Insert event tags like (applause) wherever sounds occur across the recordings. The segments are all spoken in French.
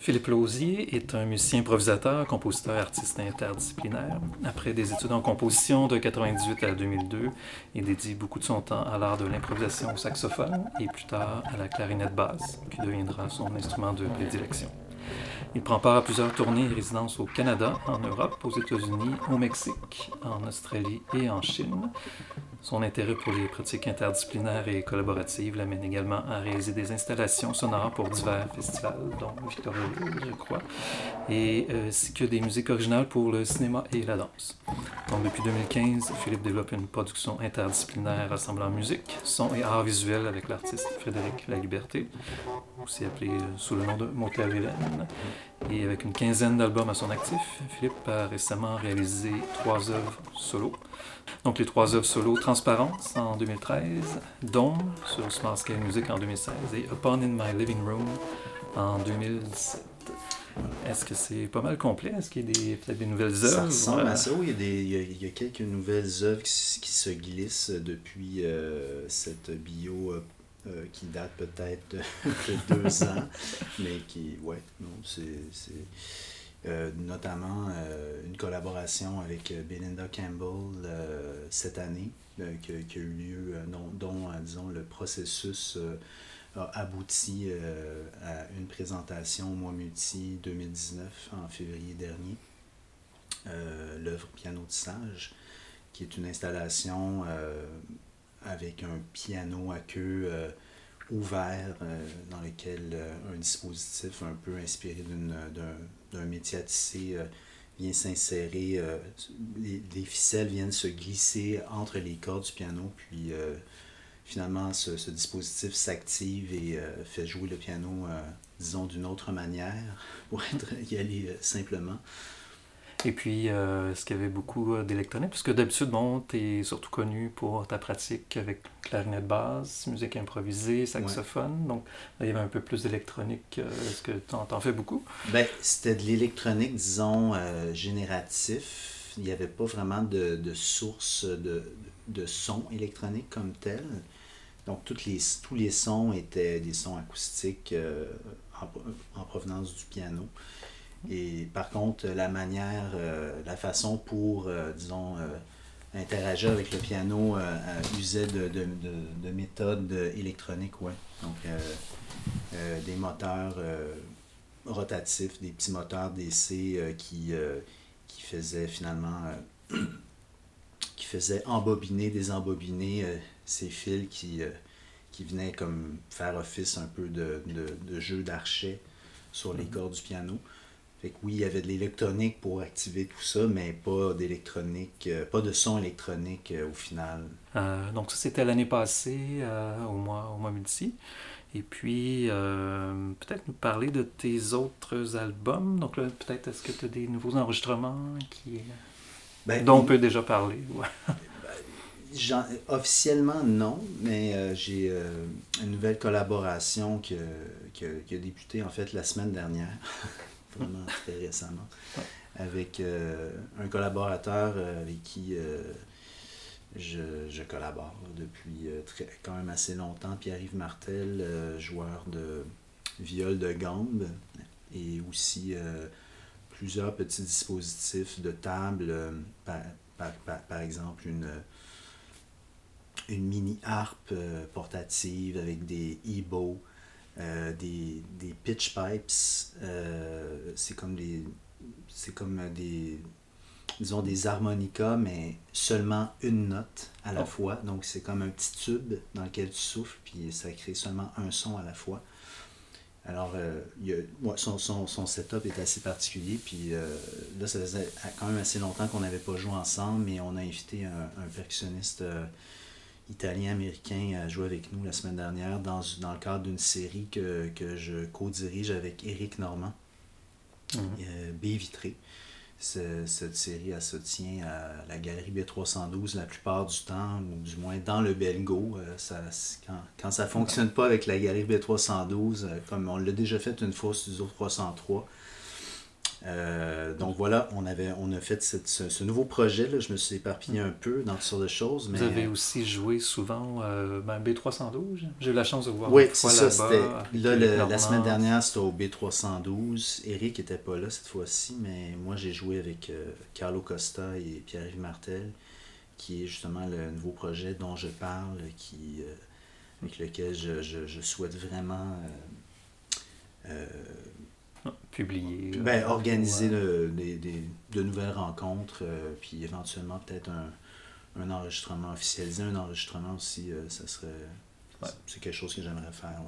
Philippe Lausier est un musicien improvisateur, compositeur, artiste interdisciplinaire. Après des études en composition de 1998 à 2002, il dédie beaucoup de son temps à l'art de l'improvisation au saxophone et plus tard à la clarinette basse, qui deviendra son instrument de prédilection. Il prend part à plusieurs tournées et résidences au Canada, en Europe, aux États-Unis, au Mexique, en Australie et en Chine. Son intérêt pour les pratiques interdisciplinaires et collaboratives l'amène également à réaliser des installations sonores pour divers festivals, dont Victoriaville, je crois, et euh, ainsi que des musiques originales pour le cinéma et la danse. Donc, depuis 2015, Philippe développe une production interdisciplinaire rassemblant musique, son et art visuel avec l'artiste Frédéric Laliberté, aussi appelé euh, sous le nom de Motel Hélène. Et avec une quinzaine d'albums à son actif, Philippe a récemment réalisé trois œuvres solo. Donc les trois œuvres solo Transparence en 2013, Dome sur Smart Scale Music en 2016 et Upon in My Living Room en 2017. Est-ce que c'est pas mal complet? Est-ce qu'il y a peut-être des nouvelles œuvres? Ça ressemble à ça, oui. Il y a, des, il y a, il y a quelques nouvelles œuvres qui, qui se glissent depuis euh, cette bio euh, qui date peut-être de, (laughs) de deux (laughs) ans, mais qui, ouais, non, c'est. c'est euh, notamment euh, une collaboration avec Belinda Campbell cette année, qui, qui a eu lieu, dont, dont, disons, le processus a abouti à une présentation au mois multi 2019, en février dernier, l'œuvre Piano de Sage, qui est une installation avec un piano à queue euh, ouvert euh, dans lequel euh, un dispositif un peu inspiré d'un métier à tisser vient s'insérer, les, les ficelles viennent se glisser entre les cordes du piano, puis finalement ce, ce dispositif s'active et fait jouer le piano, disons, d'une autre manière, (laughs) pour être, y aller simplement. Et puis, euh, est-ce qu'il y avait beaucoup euh, d'électronique? Parce que d'habitude, bon, tu es surtout connu pour ta pratique avec clarinette basse, musique improvisée, saxophone. Donc, là, il y avait un peu plus d'électronique. Euh, Est-ce que tu en, fais beaucoup? Ben, c'était de l'électronique, disons, euh, génératif. Il n'y avait pas vraiment de, de source de, de son électronique comme tel. Donc, toutes les, tous les sons étaient des sons acoustiques euh, en, en provenance du piano. Et par contre, la manière, euh, la façon pour, euh, disons, euh, interagir avec le piano usait de, de, de, de méthodes électroniques, ouais. Donc, des moteurs rotatifs, des petits moteurs DC qui, qui faisaient finalement, (clears throat) qui faisaient embobiner, désembobiner ces fils qui, qui venaient comme faire office un peu de, jeu d'archet sur les Mhm. cordes du piano. Fait que oui, il y avait de l'électronique pour activer tout ça, mais pas d'électronique, euh, pas de son électronique euh, au final. Euh, donc, ça, c'était l'année passée, au mois, au mois multi. Et puis, peut-être nous parler de tes autres albums. Donc, là, peut-être, est-ce que tu as des nouveaux enregistrements qui, Ben, dont on peut déjà parler? Ouais. J'en- officiellement, non, mais j'ai une nouvelle collaboration que- que- qui a débuté en fait la semaine dernière, (laughs) vraiment très récemment, avec euh, un collaborateur euh, avec qui euh, je, je collabore depuis très, quand même assez longtemps, Pierre-Yves Martel, joueur de viol de gambe, et aussi plusieurs petits dispositifs de table, par, par, par, par exemple une une mini harpe portative avec des e-bows, euh, des, des pitch pipes. euh, c'est comme des c'est comme des disons des harmonicas mais seulement une note à la Oh. fois donc c'est comme un petit tube dans lequel tu souffles puis ça crée seulement un son à la fois alors euh, il y a- ouais, son, son, son setup est assez particulier puis euh, là ça faisait quand même assez longtemps qu'on n'avait pas joué ensemble mais on a invité un, un percussionniste euh, italien-américain à jouer avec nous la semaine dernière dans, dans le cadre d'une série que, que je co-dirige avec Éric Normand, Mhm. euh, B Vitré. Ce- cette série, elle se tient à la galerie B312 la plupart du temps, ou du moins dans le Belgo. Euh, ça, quand, quand ça fonctionne pas avec la galerie B312, euh, comme on l'a déjà fait une fois au studio 303, Euh, donc voilà, on, avait, on a fait ce, nouveau projet. Là. Je me suis éparpillé un peu dans toutes sortes de choses. Mais... Vous avez aussi joué souvent euh, ben, B312. J'ai eu la chance de voir. Oui, c'est ça. C'était, là, la semaine dernière, c'était au B312. Eric n'était pas là cette fois-ci, mais moi j'ai joué avec euh, Carlo Costa et Pierre-Yves Martel, qui est justement le nouveau projet dont je parle, qui, avec lequel je, je, je souhaite vraiment publier. Ben, organiser des, de nouvelles rencontres, euh, puis éventuellement peut-être un, un, enregistrement officialisé, un enregistrement aussi, euh, ça serait. C'est quelque chose que j'aimerais faire.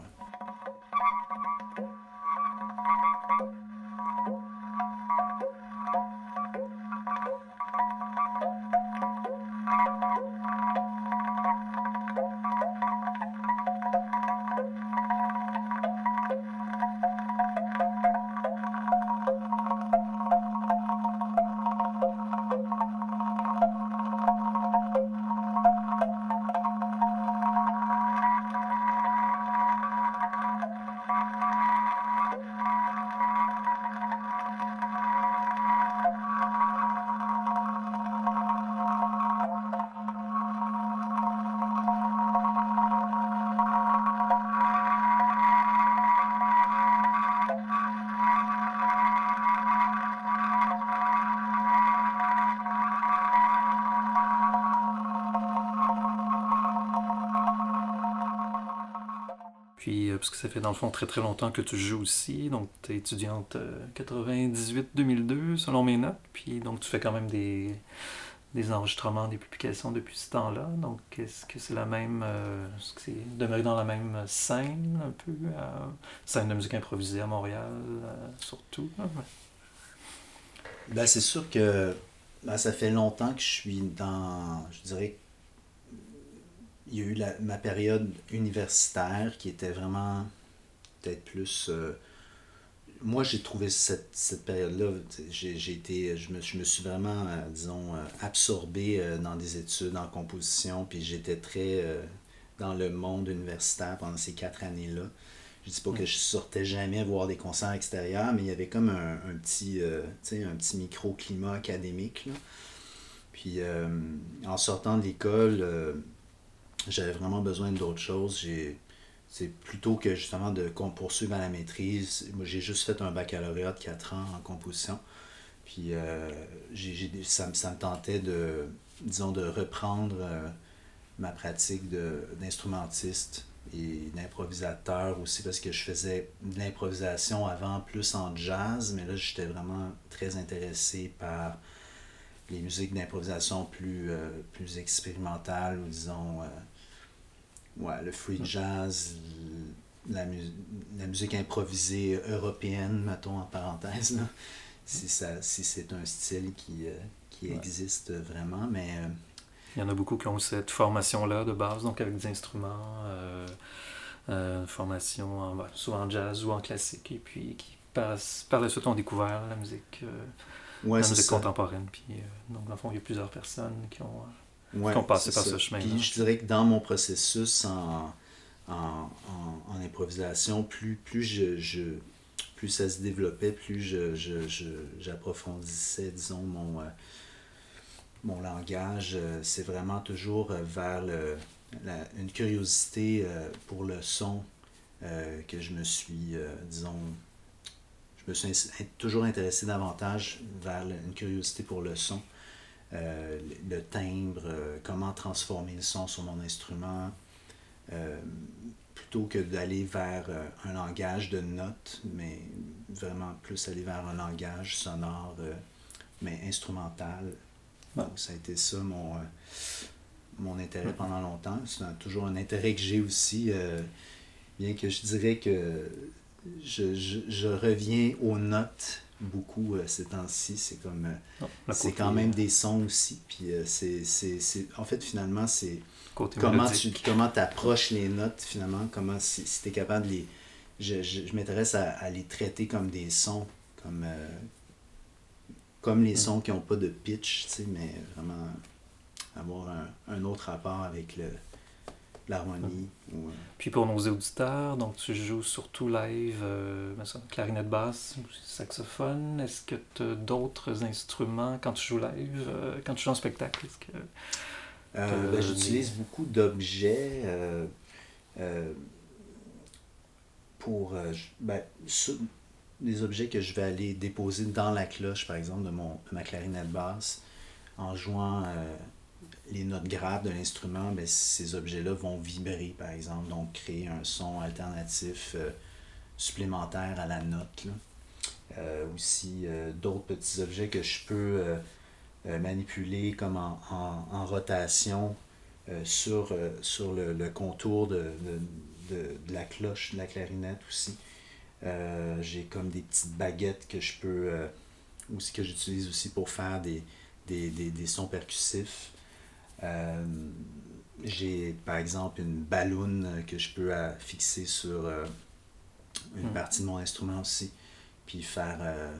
Parce que ça fait dans le fond très très longtemps que tu joues aussi. Donc, tu es étudiante 98-2002, euh, selon mes notes. Puis, donc, tu fais quand même des, des enregistrements, des publications depuis ce temps-là. Donc, est-ce que c'est la même. Euh, est-ce que c'est demeuré dans la même scène, un peu euh, Scène de musique improvisée à Montréal, surtout? Ben, c'est sûr que ben, ça fait longtemps que je suis dans. Je dirais il y a eu ma période universitaire qui était vraiment peut-être plus. Euh, moi, j'ai trouvé cette, cette période-là, j'ai été, je me, je me suis vraiment, euh, disons, euh, absorbé dans des études en composition, puis j'étais très dans le monde universitaire pendant ces quatre années-là. Je dis pas que je sortais jamais voir des concerts extérieurs, mais il y avait comme un, un petit, un petit microclimat académique. Là. Puis en sortant de l'école, j'avais vraiment besoin d'autre chose. c'est plutôt que justement de à la maîtrise. Moi, j'ai juste fait un baccalauréat de 4 ans en composition. Puis euh, ça, me tentait de, disons, de reprendre euh, ma pratique d'instrumentiste et d'improvisateur aussi parce que je faisais de l'improvisation avant plus en jazz, mais là j'étais vraiment très intéressé par les musiques d'improvisation plus, euh, plus expérimentales ou disons ouais, le free jazz, la, la, musique improvisée européenne, mettons en parenthèse, si, ça, si c'est un style qui, euh, qui existe vraiment, mais... Euh, Il y en a beaucoup qui ont cette formation-là de base, donc avec des instruments, euh, euh formation en, bah, soit en jazz ou en classique, et puis qui par, par la suite ont découvert la musique, la musique contemporaine. Puis, donc, dans le fond, il y a plusieurs personnes qui ont ouais, qu'on passait par ce chemin. Puis je dirais que dans mon processus en, en, en, improvisation, plus, plus, je, je, plus ça se développait, plus je, je, j'approfondissais, disons, mon, euh, mon langage. Euh, c'est vraiment toujours euh, vers le, la, une curiosité pour le son que je me suis, disons, je me suis toujours intéressé davantage vers une curiosité pour le son. Euh, le timbre, euh, comment transformer le son sur mon instrument, euh, plutôt que d'aller vers un langage de notes, mais vraiment plus aller vers un langage sonore, mais instrumental. Donc, ça a été ça mon, mon intérêt pendant longtemps. C'est toujours un intérêt que j'ai aussi, bien que je dirais que je, je, je reviens aux notes beaucoup euh, ces temps-ci. C'est comme. Euh, c'est quand même des sons aussi. Puis euh, c'est, En fait, finalement, c'est. Comment tu comment approches les notes, finalement. Comment, si, tu es capable de les. Je, je, m'intéresse à, les traiter comme des sons. Comme. comme les mm. sons qui n'ont pas de pitch, tu sais, mais vraiment avoir un, un, autre rapport avec le, l'harmonie. ou, euh, Puis pour nos auditeurs, donc tu joues surtout live, euh, clarinette basse, saxophone. Est-ce que tu as d'autres instruments quand tu joues live, euh, quand tu joues en spectacle? Est-ce que... Euh, ben, J'utilise beaucoup d'objets euh, euh, pour ben, sur- des objets que je vais aller déposer dans la cloche, par exemple, de, mon, de ma clarinette basse. En jouant euh, les notes graves de l'instrument, ben, ces objets-là vont vibrer, par exemple, donc créer un son alternatif euh, supplémentaire à la note. là. Euh, aussi, euh, d'autres petits objets que je peux manipuler comme en, rotation sur, le, contour de, la cloche, de la clarinette aussi. J'ai comme des petites baguettes que je peux aussi que j'utilise aussi pour faire des sons percussifs. Euh, J'ai par exemple une balloune que je peux euh, fixer sur euh, une Hmm. partie de mon instrument aussi, puis faire euh,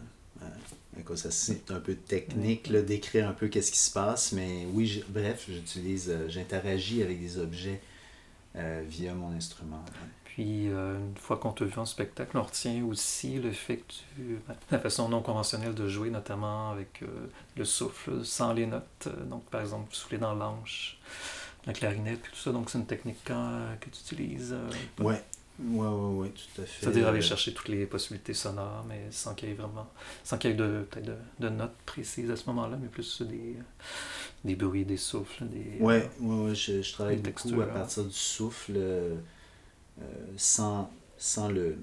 c'est un peu technique là, d'écrire un peu qu'est-ce qui se passe, mais oui, je- bref, j'utilise, j'interagis avec des objets via mon instrument. ouais. Puis, euh, une fois qu'on te vu en spectacle, on retient aussi le fait que tu. ben, la façon non conventionnelle de jouer, notamment avec euh, le souffle, sans les notes. Euh, Donc, par exemple, souffler dans l'anche, la clarinette, puis tout ça. Donc, c'est une technique euh, que tu utilises. Ouais, ouais, ouais, ouais, tout à fait. C'est-à-dire aller chercher toutes les possibilités sonores, mais sans qu'il y ait vraiment. sans qu'il y ait de, peut-être de, de notes précises à ce moment-là, mais plus des, des bruits, des souffles, des. Ouais, ouais, ouais, je, je travaille beaucoup à partir du souffle, euh, sans, sans le,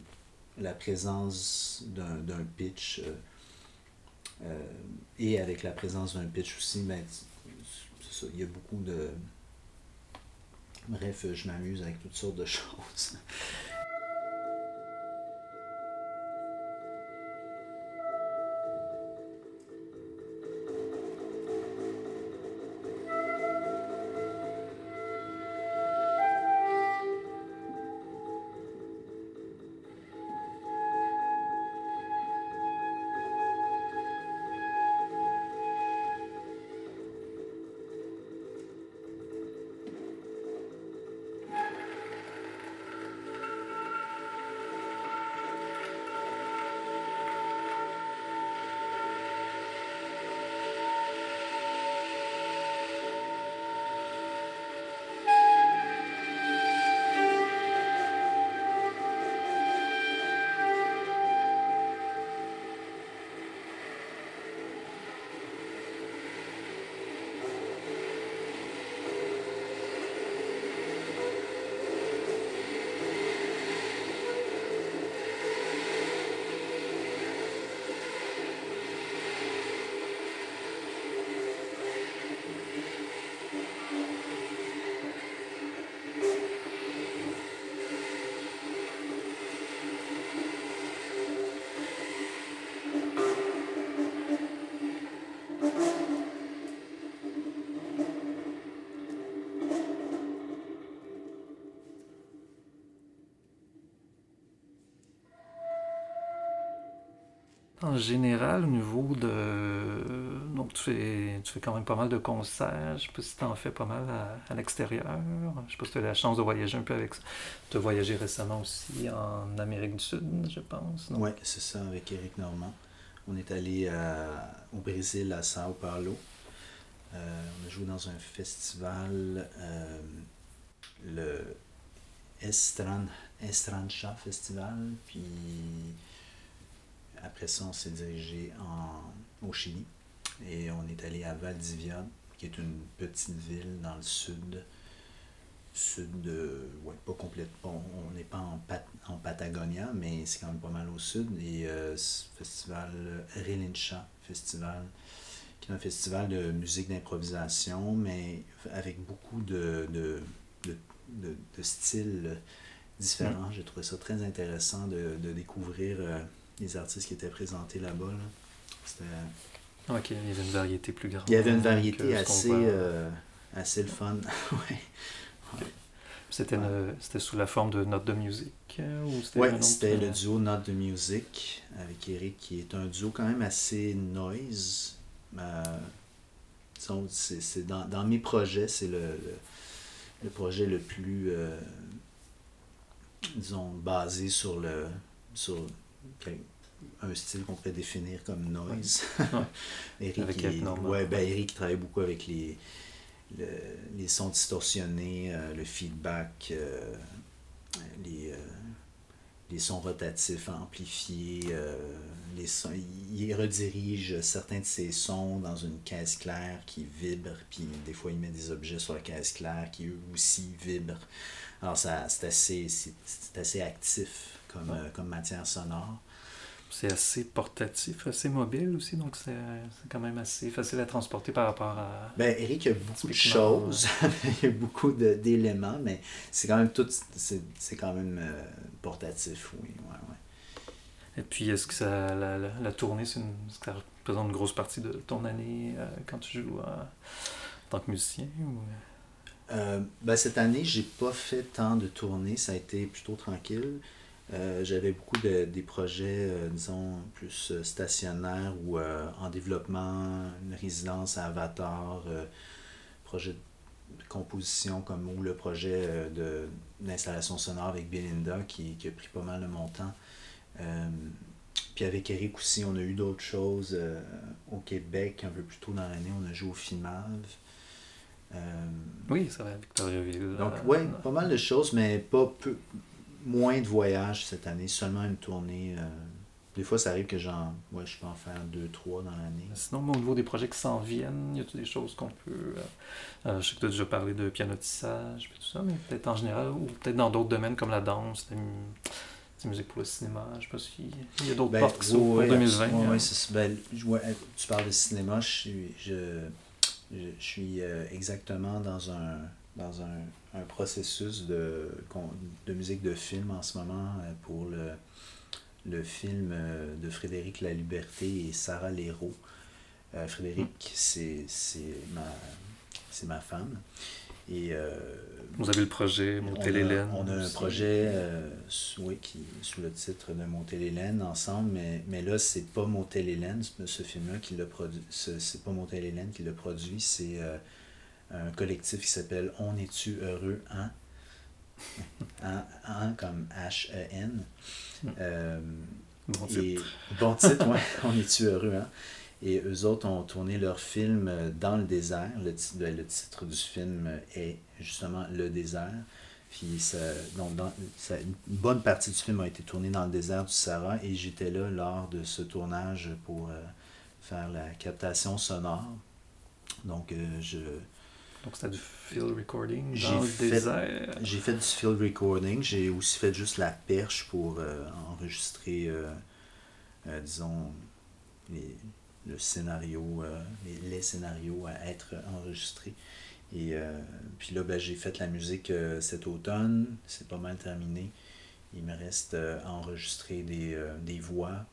la présence d'un pitch, euh, euh, et avec la présence d'un pitch aussi, ben, ça, il y a beaucoup de... Bref, je m'amuse avec toutes sortes de (laughs) choses. En général, au niveau de. Donc, tu fais, tu fais quand même pas mal de concerts. Je sais pas si tu en fais pas mal à, l'extérieur. Je sais pas si tu as eu la chance de voyager un peu avec ça. Tu as voyagé récemment aussi en Amérique du Sud, je pense. Ouais, c'est ça, avec Eric Normand. On est allé au Brésil, à Sao Paulo. Euh, on a joué dans un festival, euh, le Estran, Estrancha Festival. Puis après ça, on s'est dirigé en, au Chili. Et on est allé à Valdivia, qui est une petite ville dans le sud. Sud de. Ouais, pas complètement. On n'est pas en, Pat- en Patagonia, mais c'est quand même pas mal au sud. Et euh, ce festival Relincha Festival, qui est un festival de musique d'improvisation, mais avec beaucoup de, de, de, de- de styles différents. J'ai trouvé ça très intéressant de, de découvrir euh, les artistes qui étaient présentés là-bas. là. C'était Ok, il y avait une variété plus grande. il y avait une que variété assez, euh, assez le fun. (laughs) ouais. C'était sous la forme de notes de musique euh, ou c'était c'était euh, le duo Note de Music avec Eric, qui est un duo quand même assez noise. Euh, c'est, c'est dans, dans mes projets, c'est le, le- le projet le plus, euh, disons, basé sur le sur un style qu'on pourrait définir comme noise. (laughs) Eric, ouais, ben, Eric travaille beaucoup avec les, les sons distorsionnés, euh, le feedback, euh, les, les sons rotatifs amplifiés, les sons, il redirige certains de ses sons dans une caisse claire qui vibre, puis des fois il met des objets sur la caisse claire qui eux aussi vibrent. Alors ça, c'est assez, c'est, assez actif comme, euh, comme matière sonore. C'est assez portatif, assez mobile aussi, donc c'est, quand même assez facile à transporter par rapport à... Ben, Eric, il y a beaucoup de choses, (laughs) il y a beaucoup d'éléments, mais c'est quand même tout, c'est, quand même euh, portatif, oui, ouais, ouais. Et puis, est-ce que ça, la, la, tournée, c'est une, ça représente une grosse partie de ton année euh, quand tu joues en tant que musicien euh, ben, cette année, j'ai pas fait tant de tournées, ça a été plutôt tranquille. Euh, j'avais beaucoup de des projets, disons, plus stationnaires ou en développement, une résidence à Avatar, projet de composition comme ou le projet de d'installation sonore avec Belinda qui, qui, a pris pas mal de mon temps. Euh, puis avec Eric aussi, on a eu d'autres choses euh, au Québec, un peu plus tôt dans l'année, on a joué au FIMAV. Euh, oui, ça va, Victoriaville. Donc, oui, pas mal de choses, mais pas peu, moins de voyages cette année, seulement une tournée. des fois, ça arrive que j'en, ouais, je peux en faire deux, trois dans l'année. Sinon, au niveau des projets qui s'en viennent, y a des choses qu'on peut. je sais que tu as déjà parlé de pianotissage, et tout ça, mais peut-être en général, ou peut-être dans d'autres domaines comme la danse, musique pour le cinéma. Je sais pas s'il y a d'autres ben, portes qui sont pour 2020. Hein. Ben, tu parles de cinéma, je suis, je, je, suis euh, exactement dans un dans un, un, processus de, de musique de film en ce moment euh, pour le, le film euh, de Frédéric La Liberté et Sarah Léraud. Frédéric, c'est ma, ma femme. Et, euh, Vous avez le projet Monter l'Hélène. On a un projet euh, oui, qui, sous le titre de Monter l'Hélène ensemble, mais, mais là, c'est pas Monter l'Hélène, ce film-là qui l'a produit. C'est pas Monter l'Hélène qui l'a produit, c'est euh, un collectif qui s'appelle On est-tu heureux, hein? hein, comme H-E-N. bon titre. bon titre, ouais. (laughs) On est-tu heureux, hein? Et eux autres ont tourné leur film euh, dans le désert. Le, ben, le titre du film est justement Le désert. Puis ça, donc dans, une bonne partie du film a été tournée dans le désert du Sahara et j'étais là lors de ce tournage pour euh, faire la captation sonore. Donc euh, je. Donc c'était du field recording dans le désert. J'ai fait du field recording. J'ai aussi fait juste la perche pour enregistrer, disons, les, le scénario, euh, les, scénarios à être enregistrés. Et euh, puis là, ben, j'ai fait la musique euh, cet automne, c'est pas mal terminé. Il me reste à enregistrer des, des voix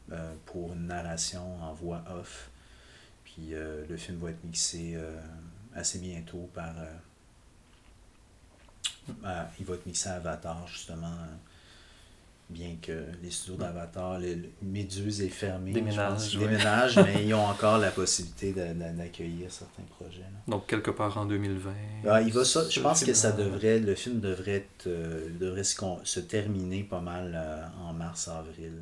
pour une narration en voix off. Puis le film va être mixé assez bientôt par. il va être mixé à Avatar, justement bien que les studios d'Avatar, le, Méduse est fermé. Déménage. Déménage, mais (laughs) ils ont encore la possibilité d'accueillir certains projets. Donc, quelque part en 2020. Ah, il va je pense que ça devrait, le film devrait, être, euh, devrait se, se, terminer pas mal euh, en mars-avril.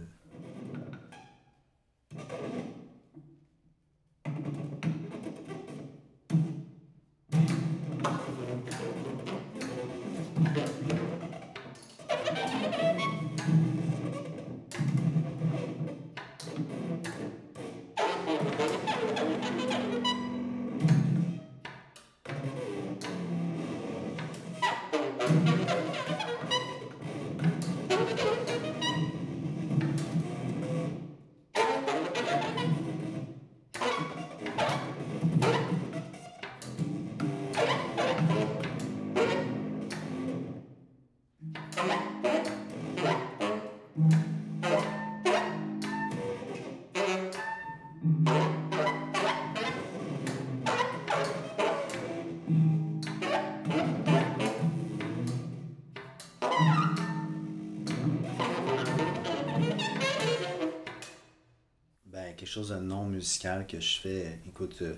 Chose de non musical que je fais. Écoute, euh,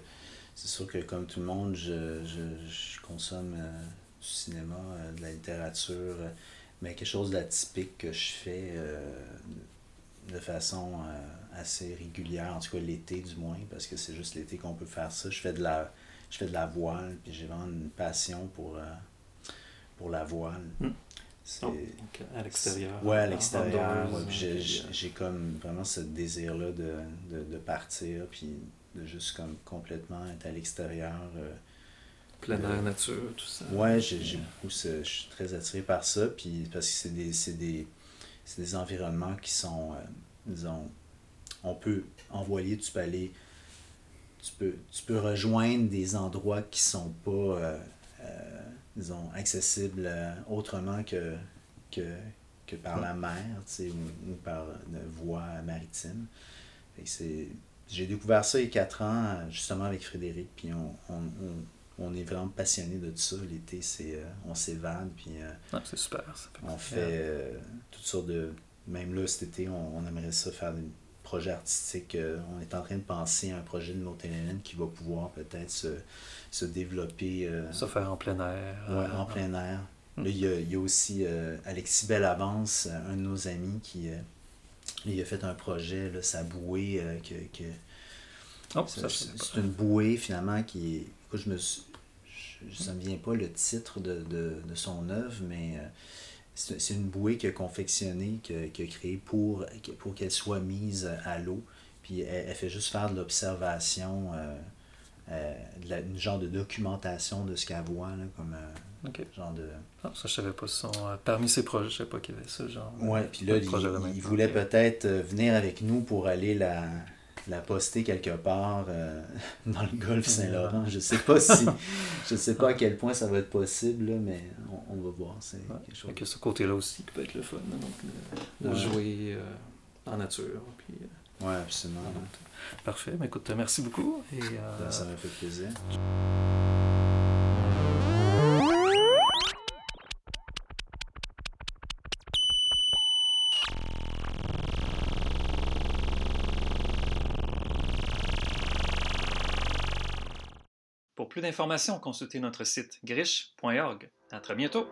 c'est sûr que comme tout le monde, je, je, consomme euh, du cinéma, de la littérature, mais quelque chose d'atypique que je fais de façon assez régulière, en tout cas l'été du moins, parce que c'est juste l'été qu'on peut faire ça. Je fais de la, je fais de la voile, puis j'ai vraiment une passion pour, pour la voile. Hmm. À l'extérieur. Ouais, à l'extérieur. j'ai comme vraiment ce désir-là de, de, de, partir, puis de juste comme complètement être à l'extérieur. Euh, Plein air, nature, tout ça. Ouais, j'ai beaucoup je suis très attiré par ça, puis parce que c'est des, des, des environnements qui sont, euh, disons, on peut envoyer, tu peux aller, tu peux, tu peux rejoindre des endroits qui sont pas. Disons, accessible euh, autrement que, que, que par la mer, ou, ou par une voie maritime. J'ai découvert ça il y a quatre ans, justement avec Frédéric, puis on, on, on, est vraiment passionné de ça. L'été, c'est euh, on s'évade, puis euh, ah, c'est super. on fait toutes sortes de... Même là, cet été, on, aimerait ça faire des projets artistiques. on est en train de penser à un projet de Hélène qui va pouvoir peut-être se se développer. Euh, se faire en plein air. Oui, en euh, plein air. Hmm. Là, il y a, il y a aussi euh, Alexis Bellavance, un de nos amis, qui il a fait un projet, là, sa bouée, que, que oh, c'est une bouée finalement qui est. Écoute, je me je ne me vient pas le titre de, de, de son œuvre, mais c'est une bouée qu'il a confectionnée, qu'il a, créée pour, pour qu'elle soit mise à l'eau. Puis elle, fait juste faire de l'observation euh, de une genre de documentation de ce qu'elle voit, là, comme euh, genre de... Ah, ça, je savais pas. Son, euh, parmi ses projets, je savais pas qu'il y avait ça, genre... Ouais, puis là, il, voulait peut-être venir avec nous pour aller la, la poster quelque part (laughs) dans le golfe Saint-Laurent. Je sais pas si... je sais pas à quel point ça va être possible, là, mais on, on va voir. C'est quelque chose... ce côté-là aussi qui peut être le fun, donc de, jouer en nature, puis... Oui, absolument. Parfait. Mais écoute, merci beaucoup. Et, euh, Ça m'a fait plaisir. Pour plus d'informations, consultez notre site griche.org. À très bientôt!